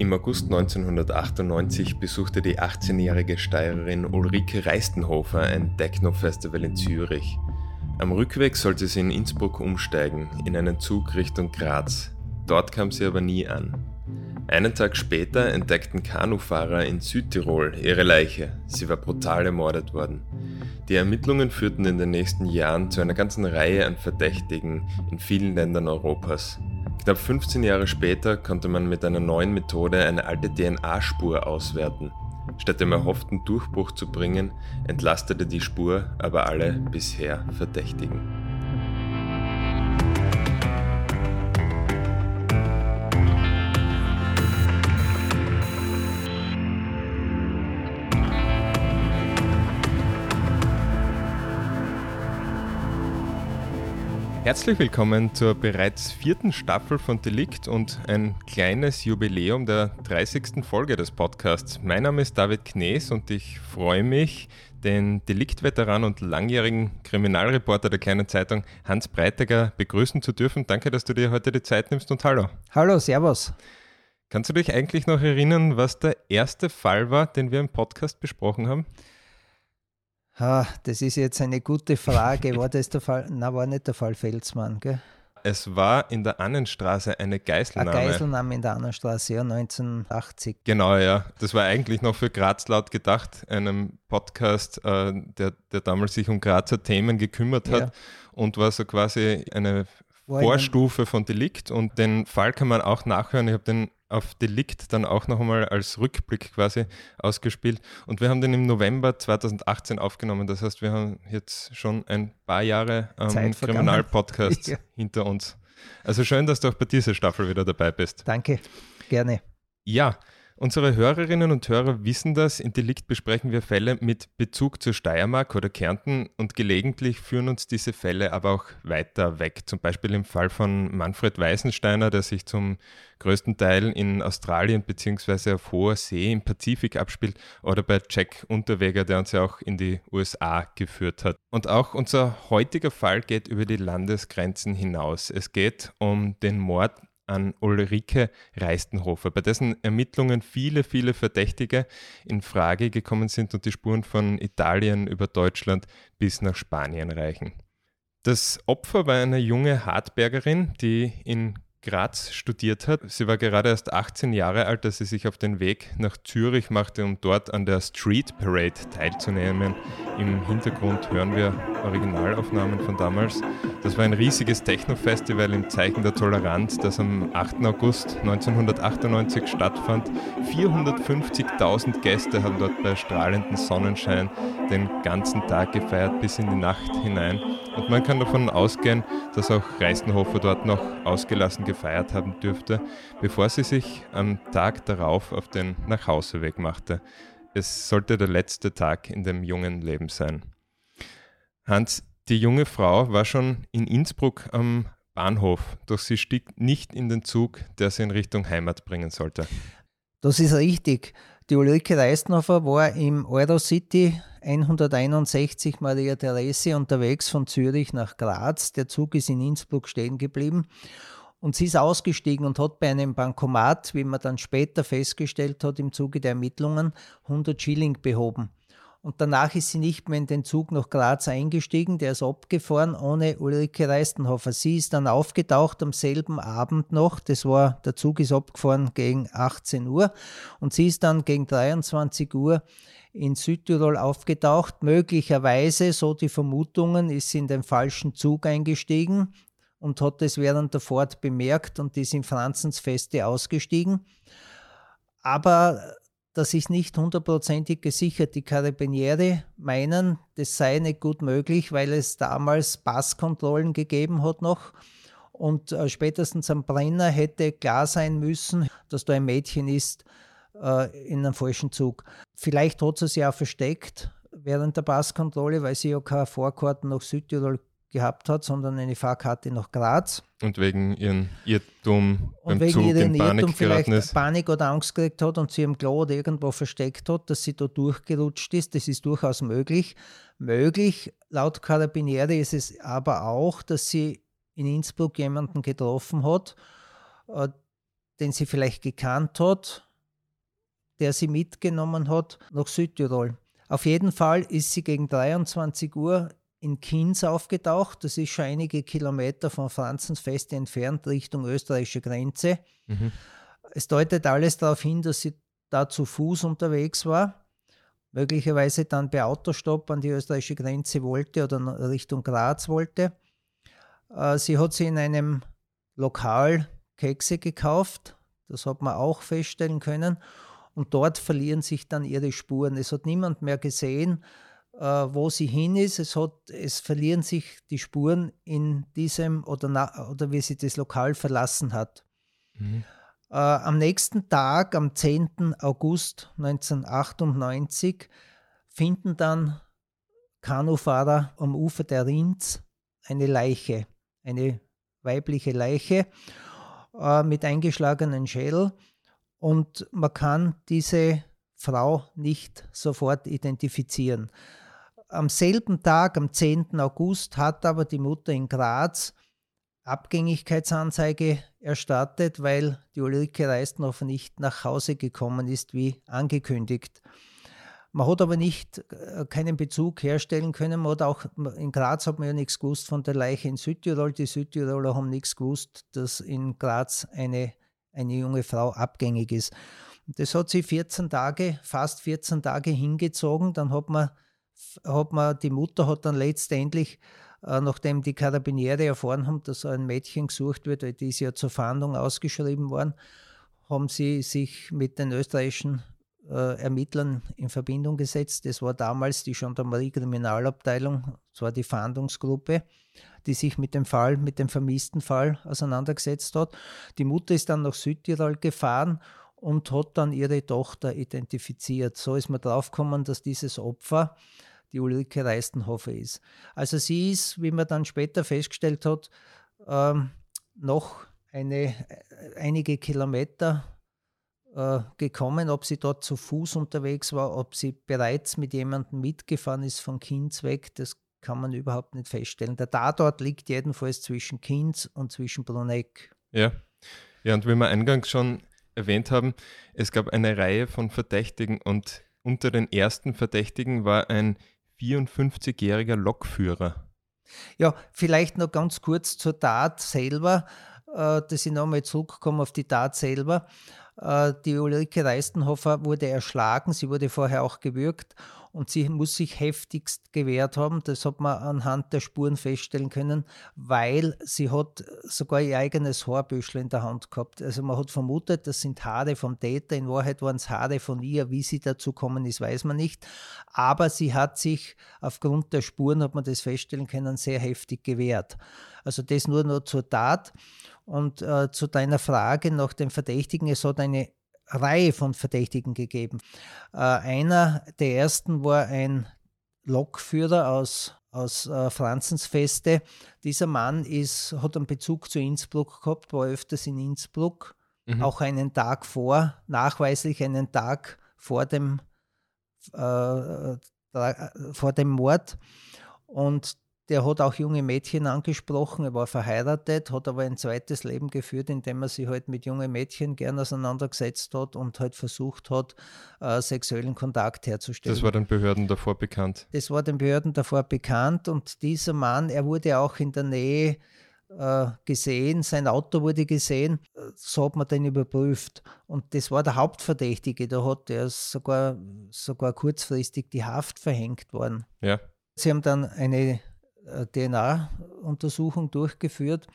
Im August 1998 besuchte die 18-jährige Steirerin Ulrike Reistenhofer ein Techno-Festival in Zürich. Am Rückweg sollte sie in Innsbruck umsteigen, in einen Zug Richtung Graz. Dort kam sie aber nie an. Einen Tag später entdeckten Kanufahrer in Südtirol ihre Leiche. Sie war brutal ermordet worden. Die Ermittlungen führten in den nächsten Jahren zu einer ganzen Reihe an Verdächtigen in vielen Ländern Europas. Knapp 15 Jahre später konnte man mit einer neuen Methode eine alte DNA-Spur auswerten. Statt dem erhofften Durchbruch zu bringen, entlastete die Spur aber alle bisher Verdächtigen. Herzlich willkommen zur bereits vierten Staffel von Delikt und ein kleines Jubiläum der 30. Folge des Podcasts. Mein Name ist David Knees und ich freue mich, den Deliktveteran und langjährigen Kriminalreporter der kleinen Zeitung Hans Breitegger begrüßen zu dürfen. Danke, dass du dir heute die Zeit nimmst und hallo. Hallo, Servus. Kannst du dich eigentlich noch erinnern, was der erste Fall war, den wir im Podcast besprochen haben? Ah, das ist jetzt eine gute Frage. War das der Fall? Na, war nicht der Fall Felsmann, gell? Es war in der Annenstraße eine Geiselnahme. Eine Geiselnahme in der Annenstraße, ja, 1980. Genau, ja. Das war eigentlich noch für Graz laut gedacht, einem Podcast, äh, der, der damals sich um Grazer Themen gekümmert hat ja. und war so quasi eine Vorstufe von Delikt und den Fall kann man auch nachhören. Ich habe den auf Delikt dann auch noch einmal als Rückblick quasi ausgespielt. Und wir haben den im November 2018 aufgenommen. Das heißt, wir haben jetzt schon ein paar Jahre ähm, Kriminalpodcast ja. hinter uns. Also schön, dass du auch bei dieser Staffel wieder dabei bist. Danke, gerne. Ja, Unsere Hörerinnen und Hörer wissen das. In Delikt besprechen wir Fälle mit Bezug zur Steiermark oder Kärnten und gelegentlich führen uns diese Fälle aber auch weiter weg. Zum Beispiel im Fall von Manfred Weisensteiner, der sich zum größten Teil in Australien bzw. auf hoher See im Pazifik abspielt, oder bei Jack Unterweger, der uns ja auch in die USA geführt hat. Und auch unser heutiger Fall geht über die Landesgrenzen hinaus. Es geht um den Mord an Ulrike Reistenhofer, bei dessen Ermittlungen viele, viele Verdächtige in Frage gekommen sind und die Spuren von Italien über Deutschland bis nach Spanien reichen. Das Opfer war eine junge Hartbergerin, die in Graz studiert hat. Sie war gerade erst 18 Jahre alt, als sie sich auf den Weg nach Zürich machte, um dort an der Street Parade teilzunehmen. Im Hintergrund hören wir Originalaufnahmen von damals. Das war ein riesiges Techno-Festival im Zeichen der Toleranz, das am 8. August 1998 stattfand. 450.000 Gäste haben dort bei strahlendem Sonnenschein den ganzen Tag gefeiert bis in die Nacht hinein. Und man kann davon ausgehen, dass auch Reistenhofer dort noch ausgelassen gefeiert haben dürfte, bevor sie sich am Tag darauf auf den Nachhauseweg machte. Es sollte der letzte Tag in dem jungen Leben sein. Hans, die junge Frau war schon in Innsbruck am Bahnhof, doch sie stieg nicht in den Zug, der sie in Richtung Heimat bringen sollte. Das ist richtig. Die Ulrike Reistenhofer war im Eurocity 161 Maria Therese unterwegs von Zürich nach Graz. Der Zug ist in Innsbruck stehen geblieben und sie ist ausgestiegen und hat bei einem Bankomat, wie man dann später festgestellt hat im Zuge der Ermittlungen, 100 Schilling behoben. Und danach ist sie nicht mehr in den Zug nach Graz eingestiegen, der ist abgefahren ohne Ulrike Reistenhofer. Sie ist dann aufgetaucht am selben Abend noch, das war, der Zug ist abgefahren gegen 18 Uhr und sie ist dann gegen 23 Uhr in Südtirol aufgetaucht. Möglicherweise, so die Vermutungen, ist sie in den falschen Zug eingestiegen und hat es während der Fahrt bemerkt und ist in Franzensfeste ausgestiegen. Aber das ist nicht hundertprozentig gesichert. Die Karabiniere meinen, das sei nicht gut möglich, weil es damals Passkontrollen gegeben hat noch. Und äh, spätestens am Brenner hätte klar sein müssen, dass da ein Mädchen ist äh, in einem falschen Zug. Vielleicht hat sie sich auch versteckt während der Passkontrolle, weil sie ja keine Vorkarten nach Südtirol gehabt hat, sondern eine Fahrkarte nach Graz. Und wegen ihren Irrtum und beim wegen Zug ihren in Panik Irrtum vielleicht ist. Panik oder Angst gekriegt hat und sie im Klo oder irgendwo versteckt hat, dass sie da durchgerutscht ist. Das ist durchaus möglich. Möglich, laut Carabinieri ist es aber auch, dass sie in Innsbruck jemanden getroffen hat, äh, den sie vielleicht gekannt hat, der sie mitgenommen hat nach Südtirol. Auf jeden Fall ist sie gegen 23 Uhr in Kinz aufgetaucht. Das ist schon einige Kilometer von Franzensfeste entfernt Richtung österreichische Grenze. Mhm. Es deutet alles darauf hin, dass sie da zu Fuß unterwegs war, möglicherweise dann bei Autostopp an die österreichische Grenze wollte oder Richtung Graz wollte. Äh, sie hat sie in einem Lokal Kekse gekauft, das hat man auch feststellen können. Und dort verlieren sich dann ihre Spuren. Es hat niemand mehr gesehen, wo sie hin ist. Es, hat, es verlieren sich die Spuren in diesem oder, na, oder wie sie das Lokal verlassen hat. Mhm. Äh, am nächsten Tag, am 10. August 1998, finden dann Kanufahrer am Ufer der Rinz eine Leiche, eine weibliche Leiche äh, mit eingeschlagenen Schädel. Und man kann diese Frau nicht sofort identifizieren. Am selben Tag, am 10. August, hat aber die Mutter in Graz Abgängigkeitsanzeige erstattet, weil die Ulrike Reisnhofer nicht nach Hause gekommen ist, wie angekündigt. Man hat aber nicht äh, keinen Bezug herstellen können. Man hat auch, in Graz hat man ja nichts gewusst von der Leiche in Südtirol. Die Südtiroler haben nichts gewusst, dass in Graz eine, eine junge Frau abgängig ist. Das hat sie 14 Tage, fast 14 Tage hingezogen. Dann hat man, hat man die Mutter hat dann letztendlich äh, nachdem die Karabiniere erfahren haben, dass ein Mädchen gesucht wird, weil die ist ja zur Fahndung ausgeschrieben worden, haben sie sich mit den österreichischen äh, Ermittlern in Verbindung gesetzt. Das war damals die Gendarmerie-Kriminalabteilung, das war die Fahndungsgruppe, die sich mit dem Fall, mit dem vermissten Fall auseinandergesetzt hat. Die Mutter ist dann nach Südtirol gefahren und hat dann ihre Tochter identifiziert. So ist man draufgekommen, dass dieses Opfer die Ulrike Reistenhofer ist. Also sie ist, wie man dann später festgestellt hat, ähm, noch eine, äh, einige Kilometer äh, gekommen, ob sie dort zu Fuß unterwegs war, ob sie bereits mit jemandem mitgefahren ist von Kinz weg, das kann man überhaupt nicht feststellen. Der Tatort liegt jedenfalls zwischen Kinz und zwischen Bruneck. Ja. ja, und wie wir eingangs schon erwähnt haben, es gab eine Reihe von Verdächtigen und unter den ersten Verdächtigen war ein 54-jähriger Lokführer. Ja, vielleicht noch ganz kurz zur Tat selber, äh, dass ich nochmal zurückkomme auf die Tat selber. Äh, die Ulrike Reistenhofer wurde erschlagen, sie wurde vorher auch gewürgt und sie muss sich heftigst gewehrt haben. Das hat man anhand der Spuren feststellen können, weil sie hat sogar ihr eigenes Haarbüschel in der Hand gehabt. Also man hat vermutet, das sind Haare vom Täter. In Wahrheit waren es Haare von ihr. Wie sie dazu kommen ist, weiß man nicht. Aber sie hat sich aufgrund der Spuren, hat man das feststellen können, sehr heftig gewehrt. Also das nur noch zur Tat. Und äh, zu deiner Frage nach dem Verdächtigen, es hat eine Reihe von Verdächtigen gegeben. Äh, einer der ersten war ein Lokführer aus, aus äh, Franzensfeste. Dieser Mann ist, hat einen Bezug zu Innsbruck gehabt, war öfters in Innsbruck, mhm. auch einen Tag vor, nachweislich einen Tag vor dem, äh, vor dem Mord. Und der hat auch junge Mädchen angesprochen, er war verheiratet, hat aber ein zweites Leben geführt, indem er sich halt mit jungen Mädchen gern auseinandergesetzt hat und halt versucht hat, äh, sexuellen Kontakt herzustellen. Das war den Behörden davor bekannt. Das war den Behörden davor bekannt und dieser Mann, er wurde auch in der Nähe äh, gesehen, sein Auto wurde gesehen, so hat man den überprüft. Und das war der Hauptverdächtige, da hat er sogar, sogar kurzfristig die Haft verhängt worden. Ja. Sie haben dann eine DNA-Untersuchung durchgeführt.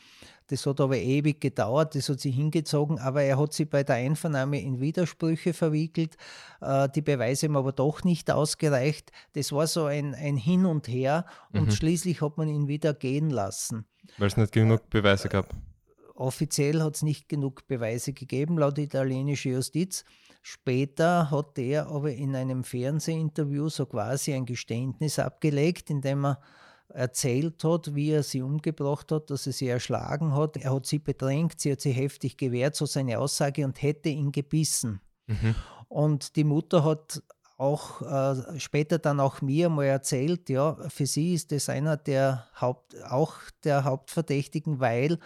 Das hat aber ewig gedauert, das hat sich hingezogen, aber er hat sie bei der Einvernahme in Widersprüche verwickelt. Äh, die Beweise haben aber doch nicht ausgereicht. Das war so ein, ein Hin und Her und mhm. schließlich hat man ihn wieder gehen lassen. Weil es nicht genug Beweise gab. Offiziell hat es nicht genug Beweise gegeben, laut italienischer Justiz. Später hat er aber in einem Fernsehinterview so quasi ein Geständnis abgelegt, indem er erzählt hat, wie er sie umgebracht hat, dass er sie erschlagen hat. Er hat sie bedrängt, sie hat sie heftig gewehrt, so seine Aussage, und hätte ihn gebissen. Mhm. Und die Mutter hat auch äh, später dann auch mir mal erzählt, ja, für sie ist das einer der Haupt, auch der Hauptverdächtigen, weil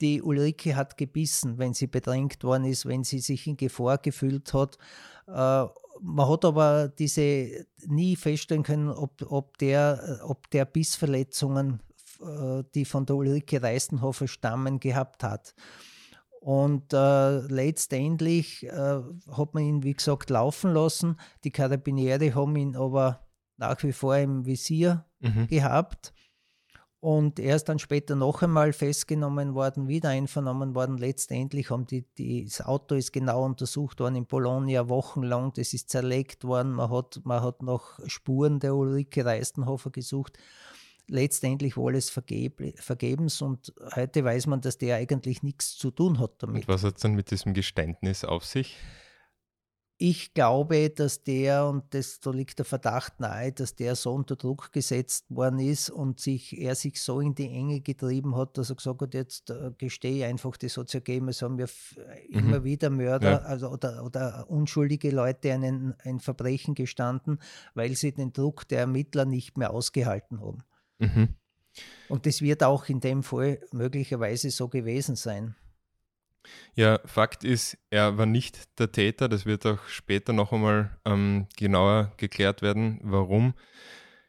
die Ulrike hat gebissen, wenn sie bedrängt worden ist, wenn sie sich in Gefahr gefühlt hat. Äh, man hat aber diese nie feststellen können, ob, ob, der, ob der Bissverletzungen, äh, die von der Ulrike Reistenhofer stammen, gehabt hat. Und äh, letztendlich äh, hat man ihn, wie gesagt, laufen lassen. Die Karabiniere haben ihn aber nach wie vor im Visier mhm. gehabt. Und er ist dann später noch einmal festgenommen worden, wieder einvernommen worden. Letztendlich haben die, die, das Auto ist genau untersucht worden in Bologna wochenlang. Das ist zerlegt worden. Man hat, man hat nach Spuren der Ulrike Reistenhofer gesucht. Letztendlich war alles vergeb, vergebens und heute weiß man, dass der eigentlich nichts zu tun hat damit. Und was hat es dann mit diesem Geständnis auf sich? Ich glaube, dass der, und das, da liegt der Verdacht nahe, dass der so unter Druck gesetzt worden ist und sich, er sich so in die Enge getrieben hat, dass er gesagt hat, jetzt äh, gestehe einfach, das hat es ja gegeben, es haben ja mhm. immer wieder Mörder ja. also, oder, oder unschuldige Leute einen, ein Verbrechen gestanden, weil sie den Druck der Ermittler nicht mehr ausgehalten haben. Mhm. Und das wird auch in dem Fall möglicherweise so gewesen sein. Ja, Fakt ist, er war nicht der Täter. Das wird auch später noch einmal ähm, genauer geklärt werden, warum.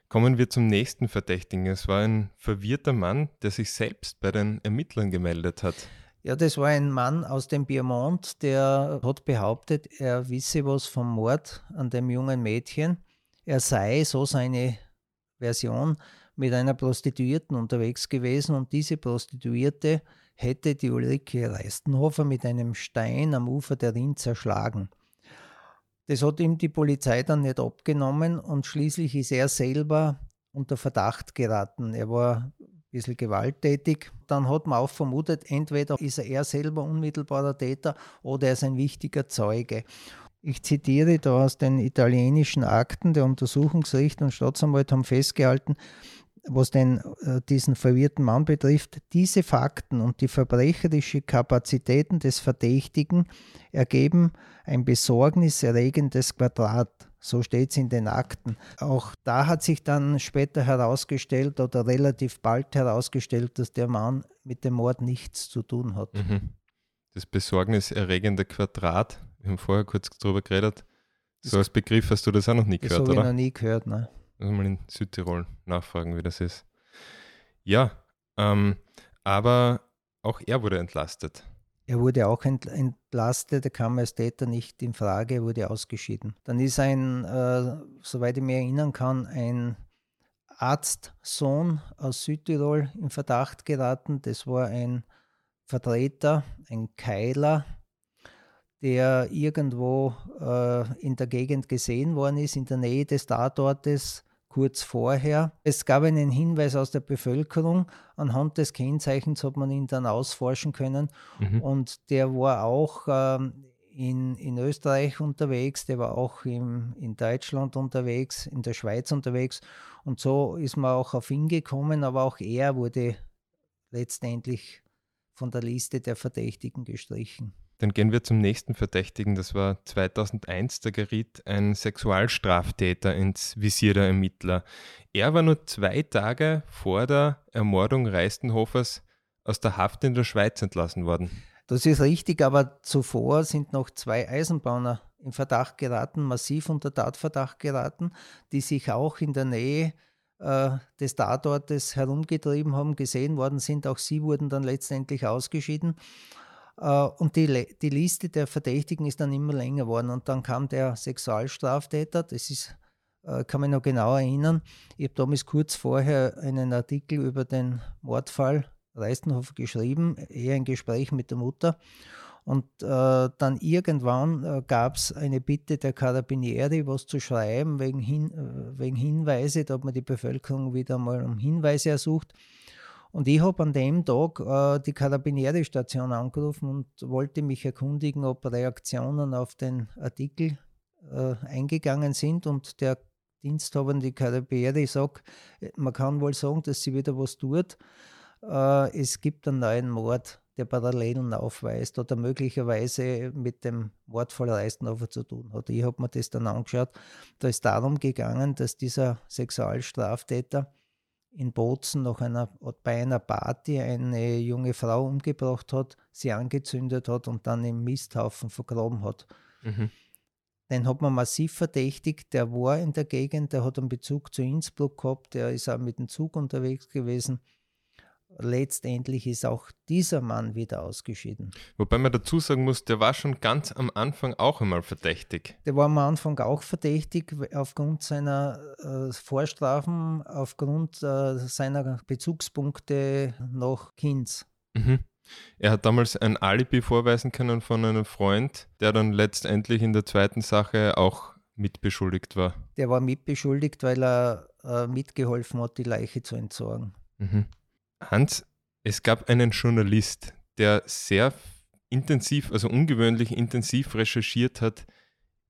Kommen wir zum nächsten Verdächtigen. Es war ein verwirrter Mann, der sich selbst bei den Ermittlern gemeldet hat. Ja, das war ein Mann aus dem Piemont, der hat behauptet, er wisse was vom Mord an dem jungen Mädchen. Er sei, so seine Version, mit einer Prostituierten unterwegs gewesen und diese Prostituierte hätte die Ulrike Reistenhofer mit einem Stein am Ufer der Rhin zerschlagen. Das hat ihm die Polizei dann nicht abgenommen und schließlich ist er selber unter Verdacht geraten. Er war ein bisschen gewalttätig. Dann hat man auch vermutet, entweder ist er er selber unmittelbarer Täter oder er ist ein wichtiger Zeuge. Ich zitiere da aus den italienischen Akten. Der Untersuchungsrichter und Staatsanwalt haben festgehalten, was den, äh, diesen verwirrten Mann betrifft, diese Fakten und die verbrecherische Kapazitäten des Verdächtigen ergeben ein besorgniserregendes Quadrat. So steht es in den Akten. Auch da hat sich dann später herausgestellt oder relativ bald herausgestellt, dass der Mann mit dem Mord nichts zu tun hat. Mhm. Das besorgniserregende Quadrat, wir haben vorher kurz darüber geredet. So als Begriff hast du das auch noch nie gehört, das oder? Ich noch nie gehört, ne? Also mal in Südtirol nachfragen, wie das ist. Ja, ähm, aber auch er wurde entlastet. Er wurde auch entlastet, er kam als Täter nicht in Frage, er wurde ausgeschieden. Dann ist ein, äh, soweit ich mich erinnern kann, ein Arztsohn aus Südtirol in Verdacht geraten. Das war ein Vertreter, ein Keiler, der irgendwo äh, in der Gegend gesehen worden ist, in der Nähe des Tatortes kurz vorher. Es gab einen Hinweis aus der Bevölkerung. Anhand des Kennzeichens hat man ihn dann ausforschen können. Mhm. Und der war auch ähm, in, in Österreich unterwegs, der war auch im, in Deutschland unterwegs, in der Schweiz unterwegs. Und so ist man auch auf ihn gekommen, aber auch er wurde letztendlich von der Liste der Verdächtigen gestrichen. Dann gehen wir zum nächsten Verdächtigen. Das war 2001. Da geriet ein Sexualstraftäter ins Visier der Ermittler. Er war nur zwei Tage vor der Ermordung Reistenhofers aus der Haft in der Schweiz entlassen worden. Das ist richtig, aber zuvor sind noch zwei Eisenbahner in Verdacht geraten, massiv unter Tatverdacht geraten, die sich auch in der Nähe äh, des Tatortes herumgetrieben haben, gesehen worden sind. Auch sie wurden dann letztendlich ausgeschieden. Äh, und die, die Liste der Verdächtigen ist dann immer länger geworden. Und dann kam der Sexualstraftäter, das ist, äh, kann mich noch genau erinnern. Ich habe damals kurz vorher einen Artikel über den Mordfall Reistenhofer geschrieben, eher ein Gespräch mit der Mutter. Und äh, dann irgendwann äh, gab es eine Bitte der Carabinieri, was zu schreiben wegen, Hin, äh, wegen Hinweise. Da hat man die Bevölkerung wieder mal um Hinweise ersucht. Und ich habe an dem Tag äh, die Karabinieri-Station angerufen und wollte mich erkundigen, ob Reaktionen auf den Artikel äh, eingegangen sind. Und der diensthabende Karabinieri sagt, man kann wohl sagen, dass sie wieder was tut. Äh, es gibt einen neuen Mord, der Parallelen aufweist oder möglicherweise mit dem Mordfall Reistenhofer zu tun hat. Ich habe mir das dann angeschaut. Da ist darum gegangen, dass dieser Sexualstraftäter in Bozen noch einer, bei einer Party eine junge Frau umgebracht hat, sie angezündet hat und dann im Misthaufen vergraben hat. Mhm. Den hat man massiv verdächtigt. Der war in der Gegend, der hat einen Bezug zu Innsbruck gehabt, der ist auch mit dem Zug unterwegs gewesen letztendlich ist auch dieser Mann wieder ausgeschieden. Wobei man dazu sagen muss, der war schon ganz am Anfang auch einmal verdächtig. Der war am Anfang auch verdächtig aufgrund seiner äh, Vorstrafen, aufgrund äh, seiner Bezugspunkte nach Kinz. Mhm. Er hat damals ein Alibi vorweisen können von einem Freund, der dann letztendlich in der zweiten Sache auch mitbeschuldigt war. Der war mitbeschuldigt, weil er äh, mitgeholfen hat, die Leiche zu entsorgen. Mhm. Hans, es gab einen Journalist, der sehr intensiv, also ungewöhnlich intensiv recherchiert hat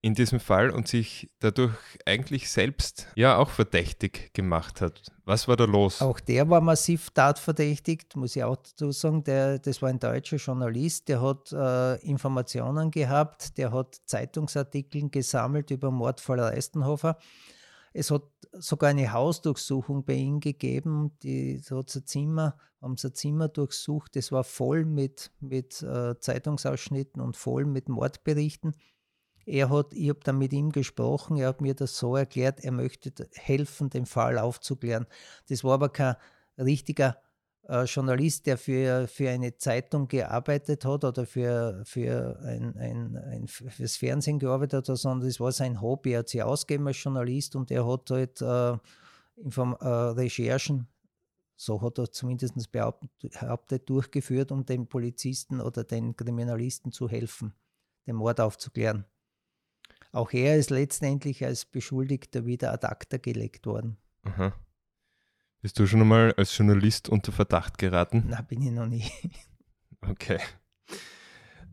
in diesem Fall und sich dadurch eigentlich selbst ja auch verdächtig gemacht hat. Was war da los? Auch der war massiv tatverdächtigt, muss ich auch dazu sagen. Der, das war ein deutscher Journalist, der hat äh, Informationen gehabt, der hat Zeitungsartikel gesammelt über Mordfall Reistenhofer. Es hat sogar eine Hausdurchsuchung bei ihm gegeben. Die hat sein Zimmer, haben sein Zimmer durchsucht. Es war voll mit, mit äh, Zeitungsausschnitten und voll mit Mordberichten. Er hat, ich habe dann mit ihm gesprochen, er hat mir das so erklärt, er möchte helfen, den Fall aufzuklären. Das war aber kein richtiger äh, Journalist, der für, für eine Zeitung gearbeitet hat oder für, für ein, ein, ein, fürs Fernsehen gearbeitet hat, sondern das war sein Hobby. Er hat sich ausgegeben als Journalist und er hat halt äh, Inform äh, Recherchen, so hat er zumindest behauptet, durchgeführt, um den Polizisten oder den Kriminalisten zu helfen, den Mord aufzuklären. Auch er ist letztendlich als Beschuldigter wieder ad acta gelegt worden. Aha. Bist du schon einmal als Journalist unter Verdacht geraten? Na, bin ich noch nie. Okay.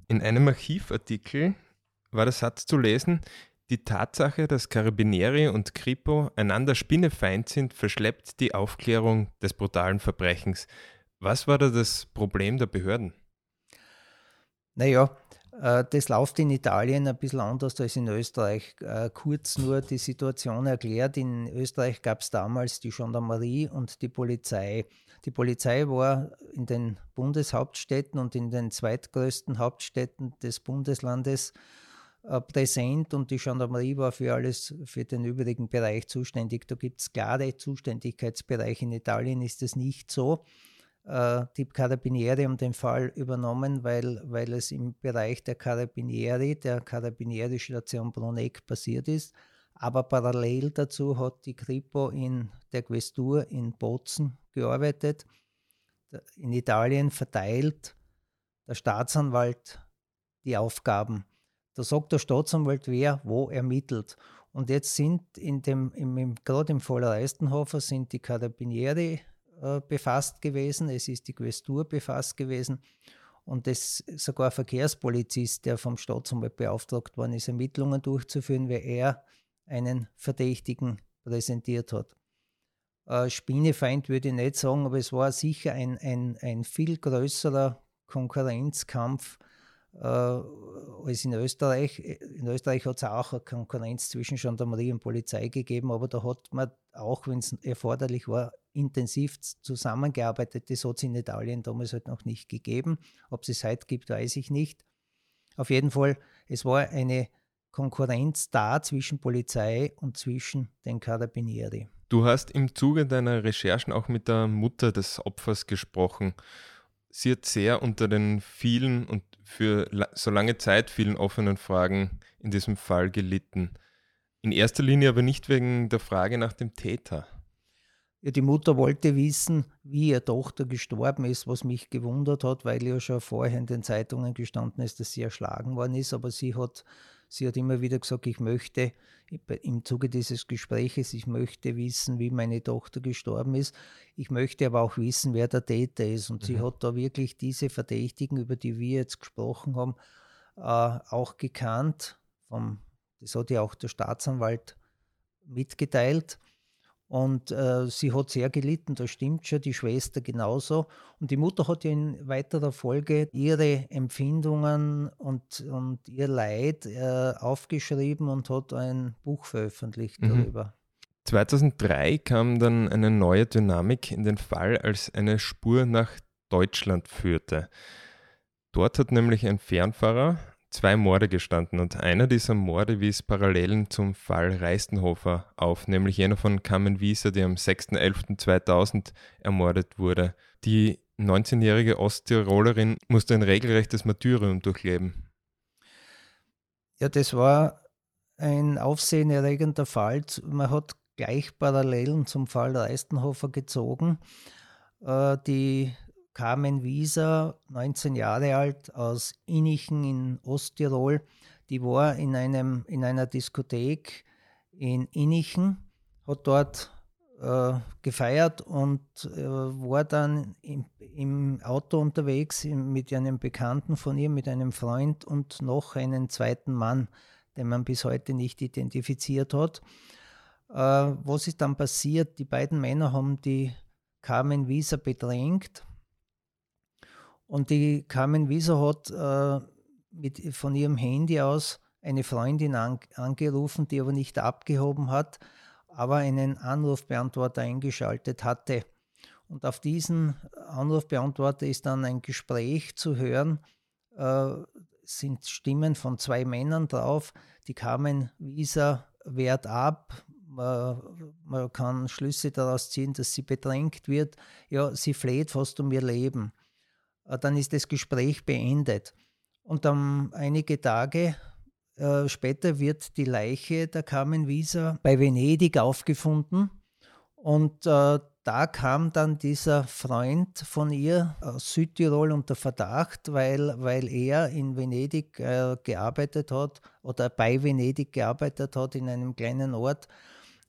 In einem Archivartikel war der Satz zu lesen, die Tatsache, dass Carabinieri und Kripo einander spinnefeind sind, verschleppt die Aufklärung des brutalen Verbrechens. Was war da das Problem der Behörden? Naja, das läuft in Italien ein bisschen anders als in Österreich. Äh, kurz nur die Situation erklärt. In Österreich gab es damals die Gendarmerie und die Polizei. Die Polizei war in den Bundeshauptstädten und in den zweitgrößten Hauptstädten des Bundeslandes äh, präsent und die Gendarmerie war für alles, für den übrigen Bereich zuständig. Da gibt es klare Zuständigkeitsbereiche. In Italien ist es nicht so äh, die Carabinieri um den Fall übernommen, weil, weil es im Bereich der Carabinieri, der Carabinieri-Station Bruneck passiert ist. Aber parallel dazu hat die Kripo in der Questur in Bozen gearbeitet. In Italien verteilt der Staatsanwalt die Aufgaben. Da sagt der Staatsanwalt, wer wo ermittelt. Und jetzt sind in dem, im, im, gerade im Fall Eistenhofer sind die Carabinieri äh, befasst gewesen, es ist die Questur befasst gewesen und es sogar Verkehrspolizist, der vom Staatsanwalt beauftragt worden ist, Ermittlungen durchzuführen, weil er einen Verdächtigen präsentiert hat. Äh, Spinnefeind würde ich nicht sagen, aber es war sicher ein, ein, ein viel größerer Konkurrenzkampf äh, als in Österreich. In Österreich hat es auch eine Konkurrenz zwischen Gendarmerie und Polizei gegeben, aber da hat man auch, wenn es erforderlich war, intensiv zusammengearbeitet. Das hat es in Italien damals halt noch nicht gegeben. Ob es es heute gibt, weiß ich nicht. Auf jeden Fall, es war eine Konkurrenz da zwischen Polizei und zwischen den Carabinieri. Du hast im Zuge deiner Recherchen auch mit der Mutter des Opfers gesprochen. Sie hat sehr unter den vielen und für so lange Zeit vielen offenen Fragen in diesem Fall gelitten. In erster Linie aber nicht wegen der Frage nach dem Täter. Ja, die Mutter wollte wissen, wie ihre Tochter gestorben ist, was mich gewundert hat, weil ja schon vorher in den Zeitungen gestanden ist, dass sie erschlagen worden ist. Aber sie hat, sie hat immer wieder gesagt, ich möchte im Zuge dieses Gespräches, ich möchte wissen, wie meine Tochter gestorben ist. Ich möchte aber auch wissen, wer der Täter ist. Und mhm. sie hat da wirklich diese Verdächtigen, über die wir jetzt gesprochen haben, äh, auch gekannt. Vom, das hat ja auch der Staatsanwalt mitgeteilt. Und äh, sie hat sehr gelitten, das stimmt schon, die Schwester genauso. Und die Mutter hat ja in weiterer Folge ihre Empfindungen und, und ihr Leid äh, aufgeschrieben und hat ein Buch veröffentlicht mhm. darüber. 2003 kam dann eine neue Dynamik in den Fall, als eine Spur nach Deutschland führte. Dort hat nämlich ein Fernfahrer zwei Morde gestanden und einer dieser Morde wies Parallelen zum Fall Reistenhofer auf, nämlich jener von Carmen Wieser, die am 6.11.2000 ermordet wurde. Die 19-jährige Osttirolerin musste ein regelrechtes Martyrium durchleben. Ja, das war ein aufsehenerregender Fall. Man hat gleich Parallelen zum Fall Reistenhofer gezogen. Äh, die Carmen Wieser, 19 Jahre alt, aus Innichen in Osttirol, die war in, einem, in einer Diskothek in Innichen, hat dort äh, gefeiert und äh, war dann im, im Auto unterwegs mit einem Bekannten von ihr, mit einem Freund und noch einen zweiten Mann, den man bis heute nicht identifiziert hat. Äh, was ist dann passiert? Die beiden Männer haben die Carmen Wieser bedrängt und die Carmen Wieser hat äh, mit, von ihrem Handy aus eine Freundin an, angerufen, die aber nicht abgehoben hat, aber einen Anrufbeantworter eingeschaltet hatte. Und auf diesen Anrufbeantworter ist dann ein Gespräch zu hören, äh, sind Stimmen von zwei Männern drauf, die Carmen Wieser wehrt ab, man, man kann Schlüsse daraus ziehen, dass sie bedrängt wird, ja, sie fleht fast um ihr Leben. Äh, dann ist das Gespräch beendet. Und dann einige Tage äh, später wird die Leiche der Carmen Wieser bei Venedig aufgefunden. Und äh, da kam dann dieser Freund von ihr aus Südtirol unter Verdacht, weil, weil er in Venedig gearbeitet hat oder bei Venedig gearbeitet hat in einem kleinen Ort.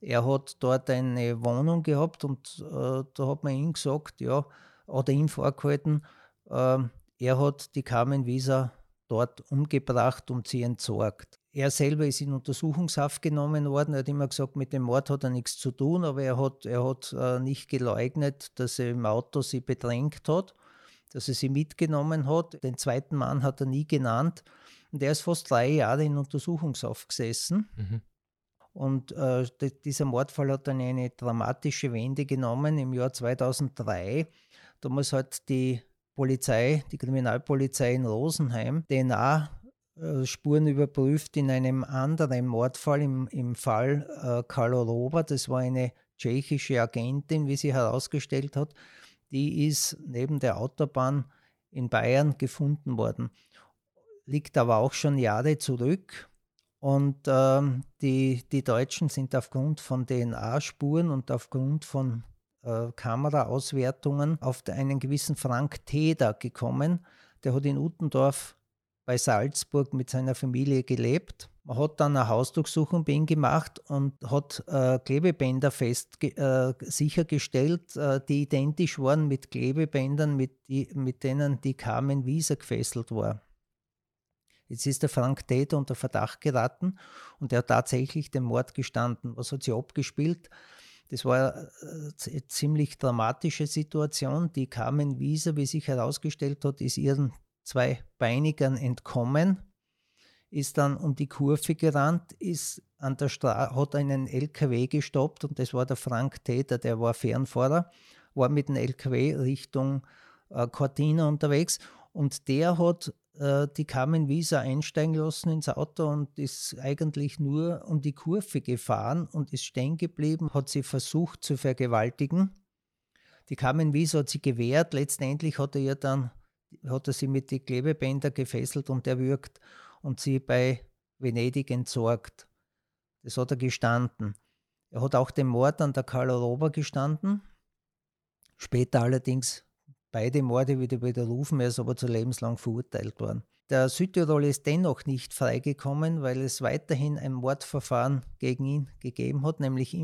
Er hat dort eine Wohnung gehabt und da hat man ihm gesagt, ja, oder ihm vorgehalten, ähm, er hat die Carmen Wieser dort umgebracht und sie entsorgt. Er selber ist in Untersuchungshaft genommen worden. Er hat immer gesagt, mit dem Mord hat er nichts zu tun, aber er hat, er hat äh, nicht geleugnet, dass er im Auto sie bedrängt hat, dass er sie mitgenommen hat. Den zweiten Mann hat er nie genannt. Und er ist fast drei Jahre in Untersuchungshaft gesessen. Mhm. Und äh, dieser Mordfall hat dann eine dramatische Wende genommen im Jahr 2003. Damals hat die Polizei, die Kriminalpolizei in Rosenheim, DNA-Spuren überprüft in einem anderen Mordfall, im, im Fall äh, Karlo Rober. Das war eine tschechische Agentin, wie sie herausgestellt hat. Die ist neben der Autobahn in Bayern gefunden worden. Liegt aber auch schon Jahre zurück. Und ähm, die, die Deutschen sind aufgrund von DNA-Spuren und aufgrund von äh, Kameraauswertungen auf einen gewissen Frank Teder gekommen. Der hat in Uttendorf bei Salzburg mit seiner Familie gelebt. Man hat dann eine Hausdurchsuchung bei ihm gemacht und hat äh, Klebebänder fest äh, sichergestellt, äh, die identisch waren mit Klebebändern, mit, die, mit denen die Carmen Wieser gefesselt war. Jetzt ist der Frank Täter unter Verdacht geraten und er hat tatsächlich den Mord gestanden. Was hat sie abgespielt? Das war eine äh, ziemlich dramatische Situation. Die Carmen Wieser, wie sich herausgestellt hat, ist ihren zwei Beinigern entkommen, ist dann um die Kurve gerannt, ist an der Stra hat einen LKW gestoppt und das war der Frank Täter, der war Fernfahrer, war mit dem LKW Richtung äh, Cortina unterwegs und der hat die Carmen Visa einsteigen lassen ins Auto und ist eigentlich nur um die Kurve gefahren und ist stehen geblieben, hat sie versucht zu vergewaltigen. Die Carmen Visa hat sie gewehrt, letztendlich hat er ihr dann, hat er sie mit den Klebebändern gefesselt und erwürgt und sie bei Venedig entsorgt. Das hat er gestanden. Er hat auch den Mord an der Carla Rober gestanden. Später allerdings beide Morde wieder widerrufen, er ist aber zu lebenslang verurteilt worden. Der Südtirol ist dennoch nicht freigekommen, weil es weiterhin ein Mordverfahren gegen ihn gegeben hat, nämlich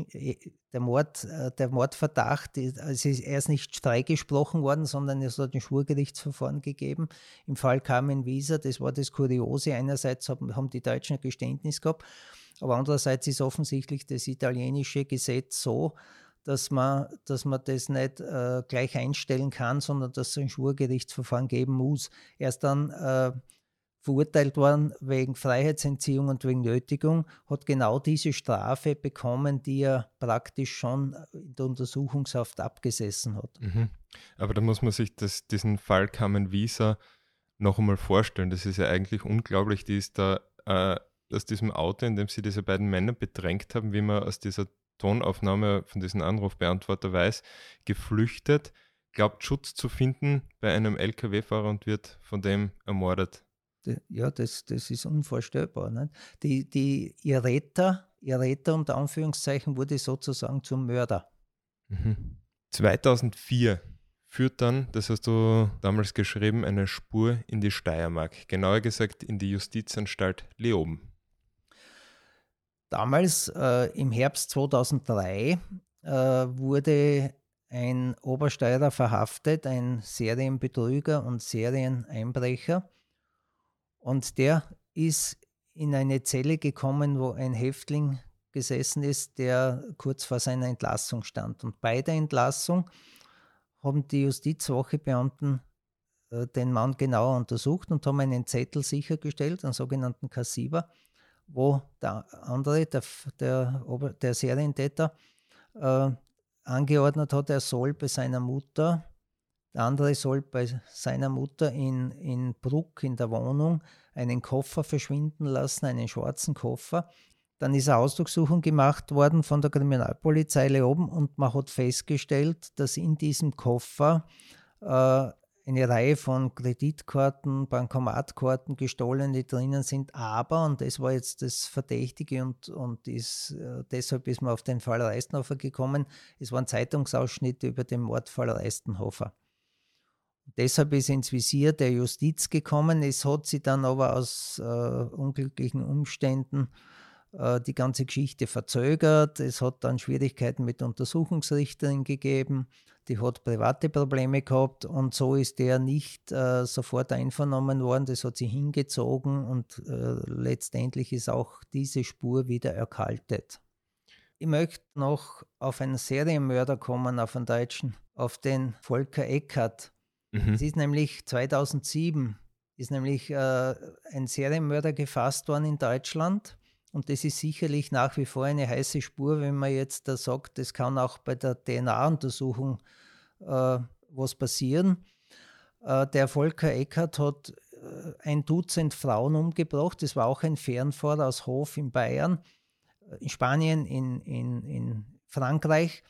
der, Mord, äh, der Mordverdacht, also er ist nicht freigesprochen worden, sondern es hat ein Schwurgerichtsverfahren gegeben. Im Fall Carmen Wieser, das war das Kuriose, einerseits haben die Deutschen ein Geständnis gehabt, aber andererseits ist offensichtlich das italienische Gesetz so, dass man, dass man das nicht äh, gleich einstellen kann, sondern dass es ein Schwurgerichtsverfahren geben muss. Er ist dann äh, verurteilt worden wegen Freiheitsentziehung und wegen Nötigung, hat genau diese Strafe bekommen, die er praktisch schon in der Untersuchungshaft abgesessen hat. Mhm. Aber da muss man sich das, diesen Fall Carmen Visa noch einmal vorstellen. Das ist ja eigentlich unglaublich. Die ist da äh, aus diesem Auto, in dem sie diese beiden Männer bedrängt haben, wie man aus dieser Tonaufnahme von diesem Anrufbeantworter weiß, geflüchtet, glaubt Schutz zu finden bei einem Lkw-Fahrer und wird von dem ermordet. Ja, das, das ist unvorstellbar. Nicht? Die, die, ihr Retter, ihr Retter unter Anführungszeichen wurde sozusagen zum Mörder. Mhm. 2004 führt dann, das hast du damals geschrieben, eine Spur in die Steiermark, genauer gesagt in die Justizanstalt Leoben. Damals, äh, im Herbst 2003, äh, wurde ein Obersteuerer verhaftet, ein Serienbetrüger und Serieneinbrecher. Und der ist in eine Zelle gekommen, wo ein Häftling gesessen ist, der kurz vor seiner Entlassung stand. Und bei der Entlassung haben die Justizwochebeamten äh, den Mann genauer untersucht und haben einen Zettel sichergestellt, einen sogenannten Kassiber, wo der andere, der, der, der Serientäter, äh, angeordnet hat, er soll bei seiner Mutter, der andere soll bei seiner Mutter in, in Bruck in der Wohnung einen Koffer verschwinden lassen, einen schwarzen Koffer. Dann ist eine Ausdruckssuchung gemacht worden von der Kriminalpolizei Leoben und man hat festgestellt, dass in diesem Koffer äh, eine Reihe von Kreditkarten, Bankomatkarten gestohlen, die drinnen sind. Aber, und das war jetzt das Verdächtige und, und ist, äh, deshalb ist man auf den Fall Reistenhofer gekommen, es waren Zeitungsausschnitte über den Mordfall Reistenhofer. Deshalb ist ins Visier der Justiz gekommen. Es hat sie dann aber aus äh, unglücklichen Umständen äh, die ganze Geschichte verzögert. Es hat dann Schwierigkeiten mit Untersuchungsrichterin gegeben die hat private Probleme gehabt und so ist der nicht äh, sofort einvernommen worden. Das hat sie hingezogen und äh, letztendlich ist auch diese Spur wieder erkaltet. Ich möchte noch auf einen Serienmörder kommen, auf einen Deutschen, auf den Volker Eckert. Mhm. Es ist nämlich 2007 ist nämlich äh, ein Serienmörder gefasst worden in Deutschland. Und das ist sicherlich nach wie vor eine heiße Spur, wenn man jetzt da sagt, das kann auch bei der DNA-Untersuchung äh, was passieren. Äh, der Volker Eckert hat äh, ein Dutzend Frauen umgebracht. Das war auch ein Fernfahrer aus Hof in Bayern, in Spanien, in, in, in Frankreich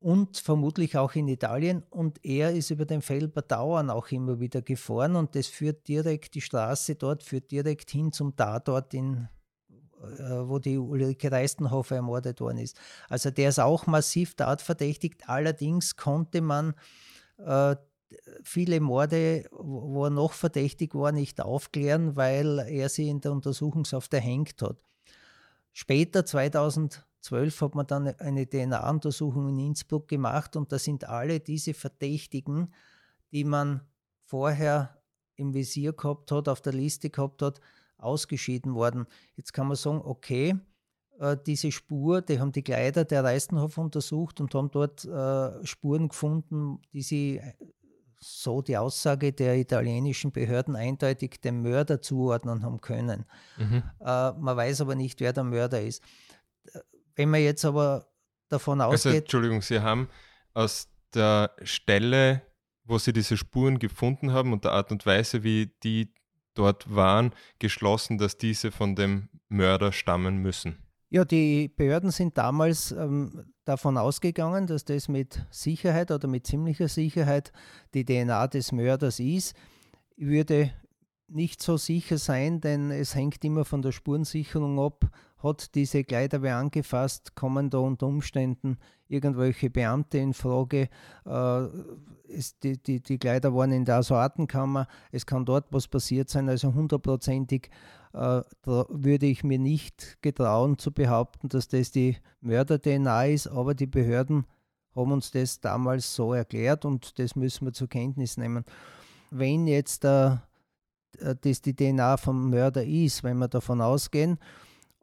und vermutlich auch in Italien. Und er ist über den Felber Dauern auch immer wieder gefahren und das führt direkt, die Straße dort führt direkt hin zum Tatort in äh, wo die Ulrike Reistenhofer ermordet worden ist. Also der ist auch massiv tatverdächtigt. Allerdings konnte man äh, viele Morde, wo er noch verdächtig war, nicht aufklären, weil er sie in der Untersuchungshaft erhängt hat. Später, 2012, hat man dann eine DNA-Untersuchung in Innsbruck gemacht und da sind alle diese Verdächtigen, die man vorher im Visier gehabt hat, auf der Liste gehabt hat, ausgeschieden worden. Jetzt kann man sagen, okay, äh, diese Spur, die haben die Kleider der Reistenhof untersucht und haben dort äh, Spuren gefunden, die sie, äh, so die Aussage der italienischen Behörden, eindeutig dem Mörder zuordnen haben können. Mhm. man weiß aber nicht, wer der Mörder ist. Wenn man jetzt aber davon also, ausgeht. Also, Entschuldigung, Sie haben aus der Stelle, wo Sie diese Spuren gefunden haben und der Art und Weise, wie die dort waren, geschlossen, dass diese von dem Mörder stammen müssen. Ja, die Behörden sind damals ähm, davon ausgegangen, dass das mit Sicherheit oder mit ziemlicher Sicherheit die DNA des Mörders ist. Ich würde nicht so sicher sein, denn es hängt immer von der Spurensicherung ab. Hat diese Kleider wer angefasst, kommen da unter Umständen irgendwelche Beamte in Frage. Äh, ist die, die, die Kleider waren in der Assortenkammer. Es kann dort was passiert sein. Also hundertprozentig äh, würde ich mir nicht getrauen zu behaupten, dass das die Mörder-DNA ist. Aber die Behörden haben uns das damals so erklärt und das müssen wir zur Kenntnis nehmen. Wenn jetzt äh, das die DNA vom Mörder ist, wenn wir davon ausgehen,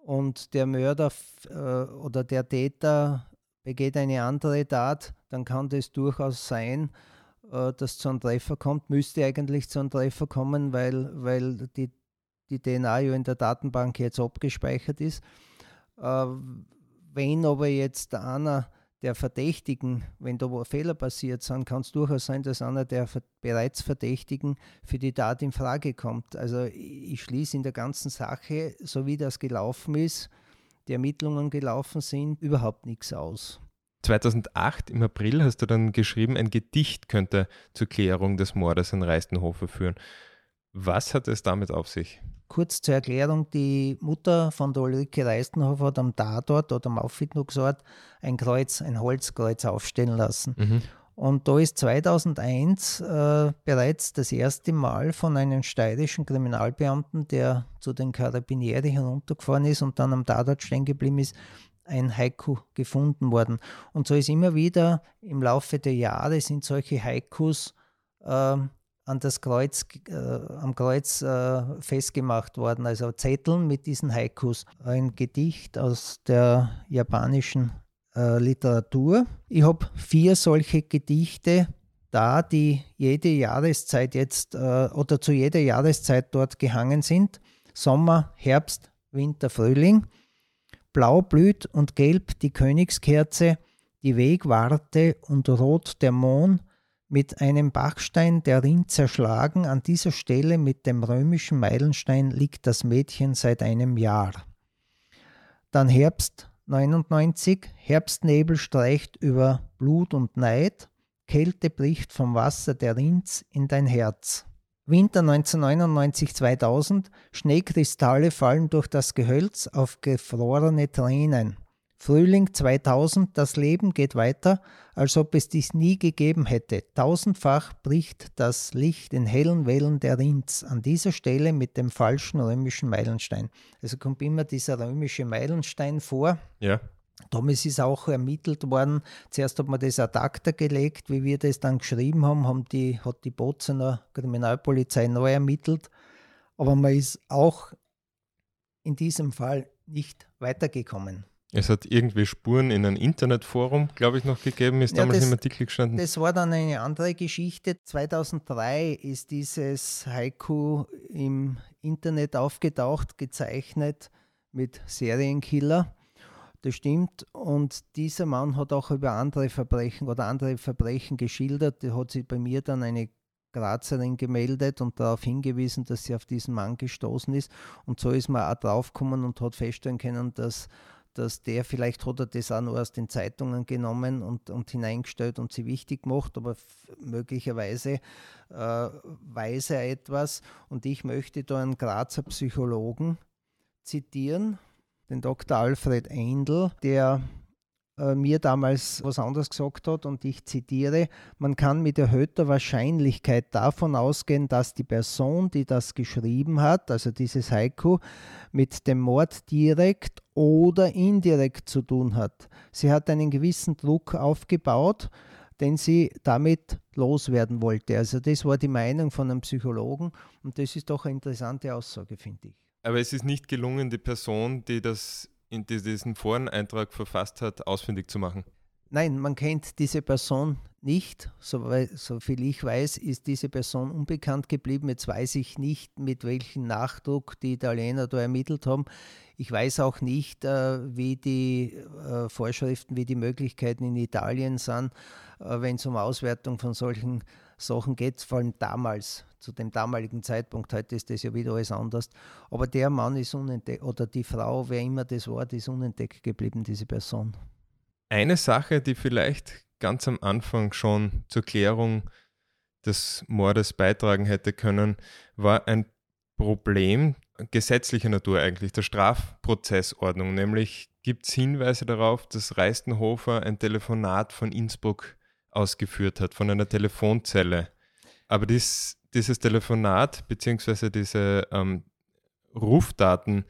und der Mörder äh, oder der Täter begeht eine andere Tat, dann kann das durchaus sein, äh, dass zu einem Treffer kommt. Müsste eigentlich zu einem Treffer kommen, weil, weil die, die DNA ja in der Datenbank jetzt abgespeichert ist. Äh, wenn aber jetzt einer der Verdächtigen, wenn da wo Fehler passiert sind, kann es durchaus sein, dass einer der bereits Verdächtigen für die Tat in Frage kommt. Also ich schließe in der ganzen Sache, so wie das gelaufen ist, die Ermittlungen gelaufen sind, überhaupt nichts aus. 2008 im April hast du dann geschrieben, ein Gedicht könnte zur Klärung des Mordes an Reistenhofer führen. Was hat es damit auf sich? Kurz zur Erklärung, die Mutter von der Ulrike Reistenhofer hat am Tatort oder am Auffindungsort ein Kreuz, ein Holzkreuz aufstellen lassen. Mhm. Und da ist 2001 äh, bereits das erste Mal von einem steirischen Kriminalbeamten, der zu den Karabinieri heruntergefahren ist und dann am Tatort stehen geblieben ist, ein Haiku gefunden worden. Und so ist immer wieder im Laufe der Jahre sind solche Haikus äh, an das Kreuz, äh, am Kreuz äh, festgemacht worden, also Zetteln mit diesen Haikus. Ein Gedicht aus der japanischen äh, Literatur. Ich habe vier solche Gedichte da, die jede Jahreszeit jetzt äh, oder zu jeder Jahreszeit dort gehangen sind. Sommer, Herbst, Winter, Frühling. Blau blüht und gelb die Königskerze, die Wegwarte und rot der Mohn, mit einem Bachstein der Rinn zerschlagen, an dieser Stelle mit dem römischen Meilenstein liegt das Mädchen seit einem Jahr. Dann Herbst 99, Herbstnebel streicht über Blut und Neid, Kälte bricht vom Wasser der Rinz in dein Herz. Winter 1999-2000, Schneekristalle fallen durch das Gehölz auf gefrorene Tränen. Frühling 2000, das Leben geht weiter, als ob es dies nie gegeben hätte. Tausendfach bricht das Licht in hellen Wellen der Rinz, an dieser Stelle mit dem falschen römischen Meilenstein. Also kommt immer dieser römische Meilenstein vor. Ja. Damals ist auch ermittelt worden, zuerst hat man das ad acta gelegt, wie wir das dann geschrieben haben, haben die, hat die Bozener Kriminalpolizei neu ermittelt. Aber man ist auch in diesem Fall nicht weitergekommen. Es hat irgendwie Spuren in einem Internetforum, glaube ich, noch gegeben, ist ja, damals das, im Artikel gestanden. Das war dann eine andere Geschichte. 2003 ist dieses Haiku im Internet aufgetaucht, gezeichnet mit Serienkiller. Das stimmt. Und dieser Mann hat auch über andere Verbrechen oder andere Verbrechen geschildert. Da hat sich bei mir dann eine Grazerin gemeldet und darauf hingewiesen, dass sie auf diesen Mann gestoßen ist. Und so ist man auch draufgekommen und hat feststellen können, dass, dass der, vielleicht hat er das auch nur aus den Zeitungen genommen und, und hineingestellt und sie wichtig gemacht, aber möglicherweise äh, weiß er etwas. Und ich möchte da einen Grazer Psychologen zitieren, den Dr. Alfred Eindl, der mir damals was anderes gesagt hat und ich zitiere, man kann mit erhöhter Wahrscheinlichkeit davon ausgehen, dass die Person, die das geschrieben hat, also dieses Haiku, mit dem Mord direkt oder indirekt zu tun hat. Sie hat einen gewissen Druck aufgebaut, den sie damit loswerden wollte. Also das war die Meinung von einem Psychologen und das ist doch eine interessante Aussage, finde ich. Aber es ist nicht gelungen, die Person, die das in diesen Foreneintrag verfasst hat, ausfindig zu machen. Nein, man kennt diese Person nicht. So, so, viel ich weiß, ist diese Person unbekannt geblieben. Jetzt weiß ich nicht, mit welchem Nachdruck die Italiener da ermittelt haben. Ich weiß auch nicht, äh, wie die äh, Vorschriften, wie die Möglichkeiten in Italien sind, äh, wenn es um Auswertung von solchen Sachen geht, vor allem damals, zu dem damaligen Zeitpunkt. Heute ist das ja wieder alles anders. Aber der Mann ist unentdeckt, oder die Frau, wer immer das war, die ist unentdeckt geblieben, diese Person. Eine Sache, die vielleicht ganz am Anfang schon zur Klärung des Mordes beitragen hätte können, war ein Problem gesetzlicher Natur eigentlich, der Strafprozessordnung. Nämlich gibt es Hinweise darauf, dass Reistenhofer ein Telefonat von Innsbruck ausgeführt hat, von einer Telefonzelle. Aber dies, dieses Telefonat bzw. diese ähm, Rufdaten,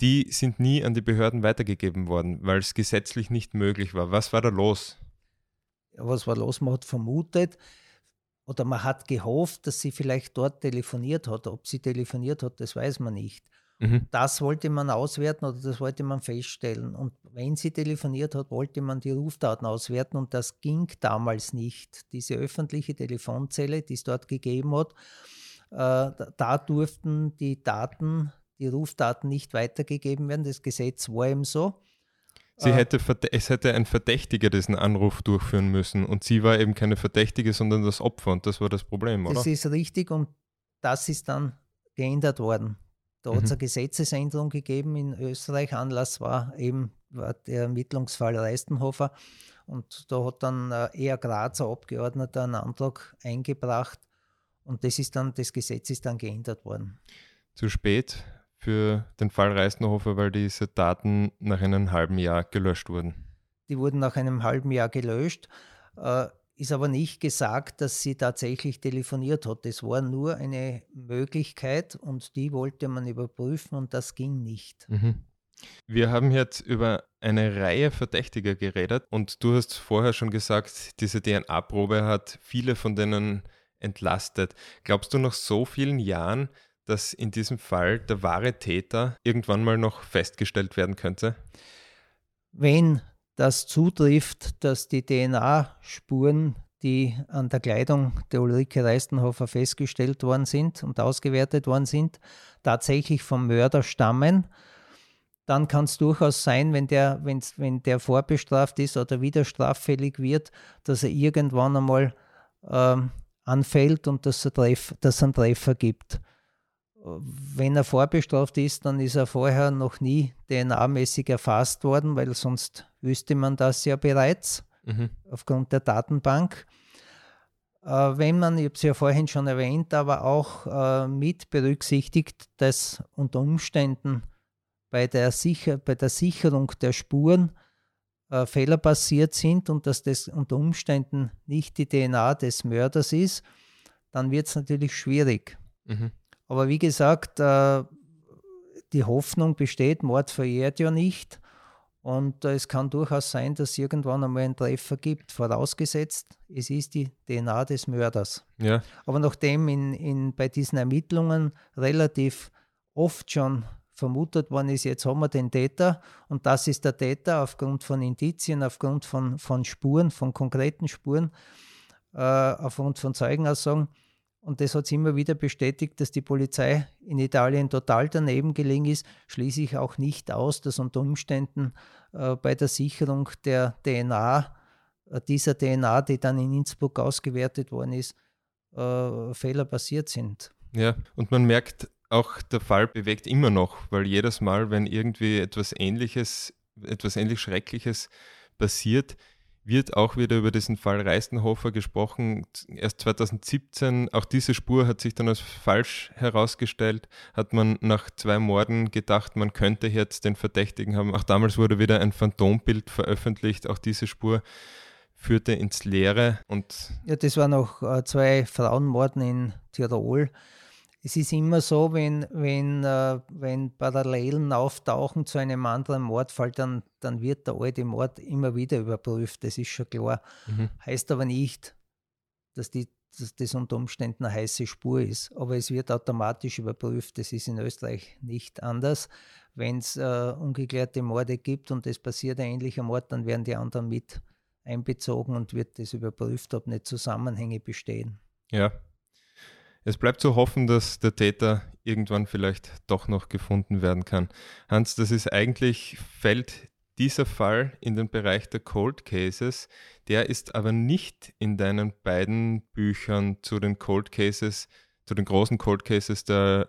die sind nie an die Behörden weitergegeben worden, weil es gesetzlich nicht möglich war. Was war da los? Was war los? Man hat vermutet oder man hat gehofft, dass sie vielleicht dort telefoniert hat. Ob sie telefoniert hat, das weiß man nicht. Mhm. Das wollte man auswerten oder das wollte man feststellen. Und wenn sie telefoniert hat, wollte man die Rufdaten auswerten und das ging damals nicht. Diese öffentliche Telefonzelle, die es dort gegeben hat, äh, da durften die Daten, die Rufdaten nicht weitergegeben werden. Das Gesetz war eben so. Sie äh, hätte, es hätte ein Verdächtiger diesen Anruf durchführen müssen und sie war eben keine Verdächtige, sondern das Opfer und das war das Problem, oder? Das ist richtig und das ist dann geändert worden. Da hat es mhm. eine Gesetzesänderung gegeben in Österreich. Anlass war eben war der Ermittlungsfall Reistenhofer. Und da hat dann äh, eher Grazer Abgeordneter einen Antrag eingebracht. Und das ist dann, das Gesetz ist dann geändert worden. Zu spät für den Fall Reistenhofer, weil diese Daten nach einem halben Jahr gelöscht wurden. Die wurden nach einem halben Jahr gelöscht. Ist aber nicht gesagt, dass sie tatsächlich telefoniert hat. Es war nur eine Möglichkeit und die wollte man überprüfen und das ging nicht. Mhm. Wir haben jetzt über eine Reihe Verdächtiger geredet und du hast vorher schon gesagt, diese DNA-Probe hat viele von denen entlastet. Glaubst du nach so vielen Jahren, dass in diesem Fall der wahre Täter irgendwann mal noch festgestellt werden könnte? Wenn das zutrifft, dass die DNA-Spuren, die an der Kleidung der Ulrike Reistenhofer festgestellt worden sind und ausgewertet worden sind, tatsächlich vom Mörder stammen, dann kann es durchaus sein, wenn der, wenn der vorbestraft ist oder wieder straffällig wird, dass er irgendwann einmal ähm, anfällt und dass es einen Treffer gibt. Wenn er vorbestraft ist, dann ist er vorher noch nie DNA-mäßig erfasst worden, weil sonst wüsste man das ja bereits mhm. aufgrund der Datenbank. Äh, wenn man, ich habe es ja vorhin schon erwähnt, aber auch äh, mit berücksichtigt, dass unter Umständen bei der, Sicher bei der Sicherung der Spuren äh, Fehler passiert sind und dass das unter Umständen nicht die DNA des Mörders ist, dann wird es natürlich schwierig. Mhm. Aber wie gesagt, äh, die Hoffnung besteht, Mord verjährt ja nicht. Und äh, es kann durchaus sein, dass es irgendwann einmal einen Treffer gibt, vorausgesetzt, es ist die DNA des Mörders. Ja. Aber nachdem in, in, bei diesen Ermittlungen relativ oft schon vermutet worden ist, jetzt haben wir den Täter und das ist der Täter aufgrund von Indizien, aufgrund von, von Spuren, von konkreten Spuren, äh, aufgrund von Zeugenaussagen, und das hat es immer wieder bestätigt, dass die Polizei in Italien total daneben gelegen ist, schließe ich auch nicht aus, dass unter Umständen äh, bei der Sicherung der DNA, äh, dieser DNA, die dann in Innsbruck ausgewertet worden ist, äh, Fehler passiert sind. Ja, und man merkt auch, der Fall bewegt immer noch, weil jedes Mal, wenn irgendwie etwas Ähnliches, etwas ähnlich Schreckliches passiert, wird auch wieder über diesen Fall Reistenhofer gesprochen. Erst 2017, auch diese Spur hat sich dann als falsch herausgestellt, hat man nach zwei Morden gedacht, man könnte jetzt den Verdächtigen haben. Auch damals wurde wieder ein Phantombild veröffentlicht, auch diese Spur führte ins Leere. Und ja, das waren noch äh, zwei Frauenmorden in Tirol es ist immer so, wenn, wenn, äh, wenn Parallelen auftauchen zu einem anderen Mordfall, dann, dann wird der alte Mord immer wieder überprüft. Das ist schon klar. Mhm. Heißt aber nicht, dass, die, dass das unter Umständen eine heiße Spur ist. Aber es wird automatisch überprüft. Das ist in Österreich nicht anders. Wenn es äh, ungeklärte Morde gibt und es passiert ein ähnlicher Mord, dann werden die anderen mit einbezogen und wird das überprüft, ob nicht Zusammenhänge bestehen. Ja, es bleibt zu hoffen, dass der Täter irgendwann vielleicht doch noch gefunden werden kann. Hans, das ist eigentlich, fällt dieser Fall in den Bereich der Cold Cases. Der ist aber nicht in deinen beiden Büchern zu den Cold Cases, zu den großen Cold Cases der,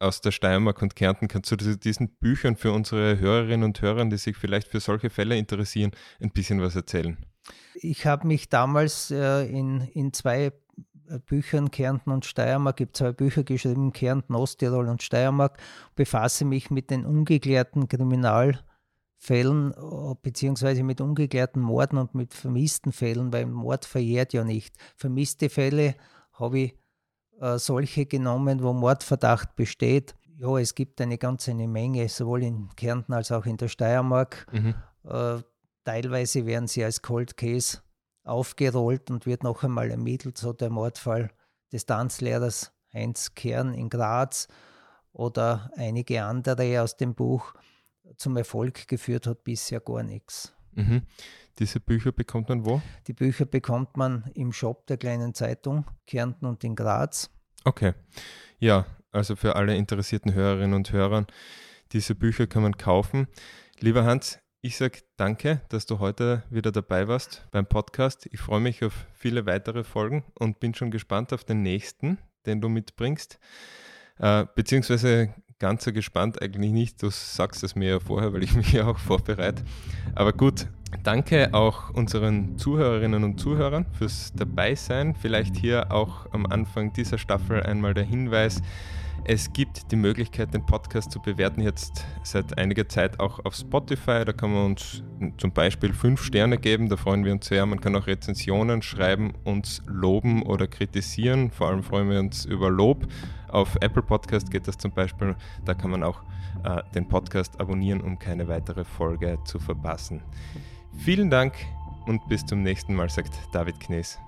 aus der Steiermark und Kärnten. Kannst du diesen Büchern für unsere Hörerinnen und Hörer, die sich vielleicht für solche Fälle interessieren, ein bisschen was erzählen? Ich habe mich damals äh, in, in zwei Büchern Kärnten und Steiermark, ich habe zwei Bücher geschrieben, Kärnten, Osttirol und Steiermark, befasse mich mit den ungeklärten Kriminalfällen äh, beziehungsweise mit ungeklärten Morden und mit vermissten Fällen, weil Mord verjährt ja nicht. Vermisste Fälle habe ich äh, solche genommen, wo Mordverdacht besteht. Ja, es gibt eine ganze Menge, sowohl in Kärnten als auch in der Steiermark. Mhm. Äh, teilweise werden sie als Cold Case aufgerollt und wird noch einmal ermittelt, so der Mordfall des Tanzlehrers Heinz Kern in Graz oder einige andere aus dem Buch zum Erfolg geführt hat bisher gar nichts. Mhm. Diese Bücher bekommt man wo? Die Bücher bekommt man im Shop der kleinen Zeitung Kärnten und in Graz. Okay. Ja, also für alle interessierten Hörerinnen und Hörer, diese Bücher kann man kaufen. Lieber Hans, Ich sage danke, dass du heute wieder dabei warst beim Podcast. Ich freue mich auf viele weitere Folgen und bin schon gespannt auf den nächsten, den du mitbringst. Äh, beziehungsweise ganz so gespannt eigentlich nicht. Du sagst es mir ja vorher, weil ich mich ja auch vorbereite. Aber gut, danke auch unseren Zuhörerinnen und Zuhörern fürs Dabeisein. Vielleicht hier auch am Anfang dieser Staffel einmal der Hinweis, es gibt die Möglichkeit, den Podcast zu bewerten, jetzt seit einiger Zeit auch auf Spotify. Da kann man uns zum Beispiel fünf Sterne geben, da freuen wir uns sehr. Man kann auch Rezensionen schreiben, uns loben oder kritisieren. Vor allem freuen wir uns über Lob. Auf Apple Podcast geht das zum Beispiel. Da kann man auch äh, den Podcast abonnieren, um keine weitere Folge zu verpassen. Vielen Dank und bis zum nächsten Mal, sagt David Knees.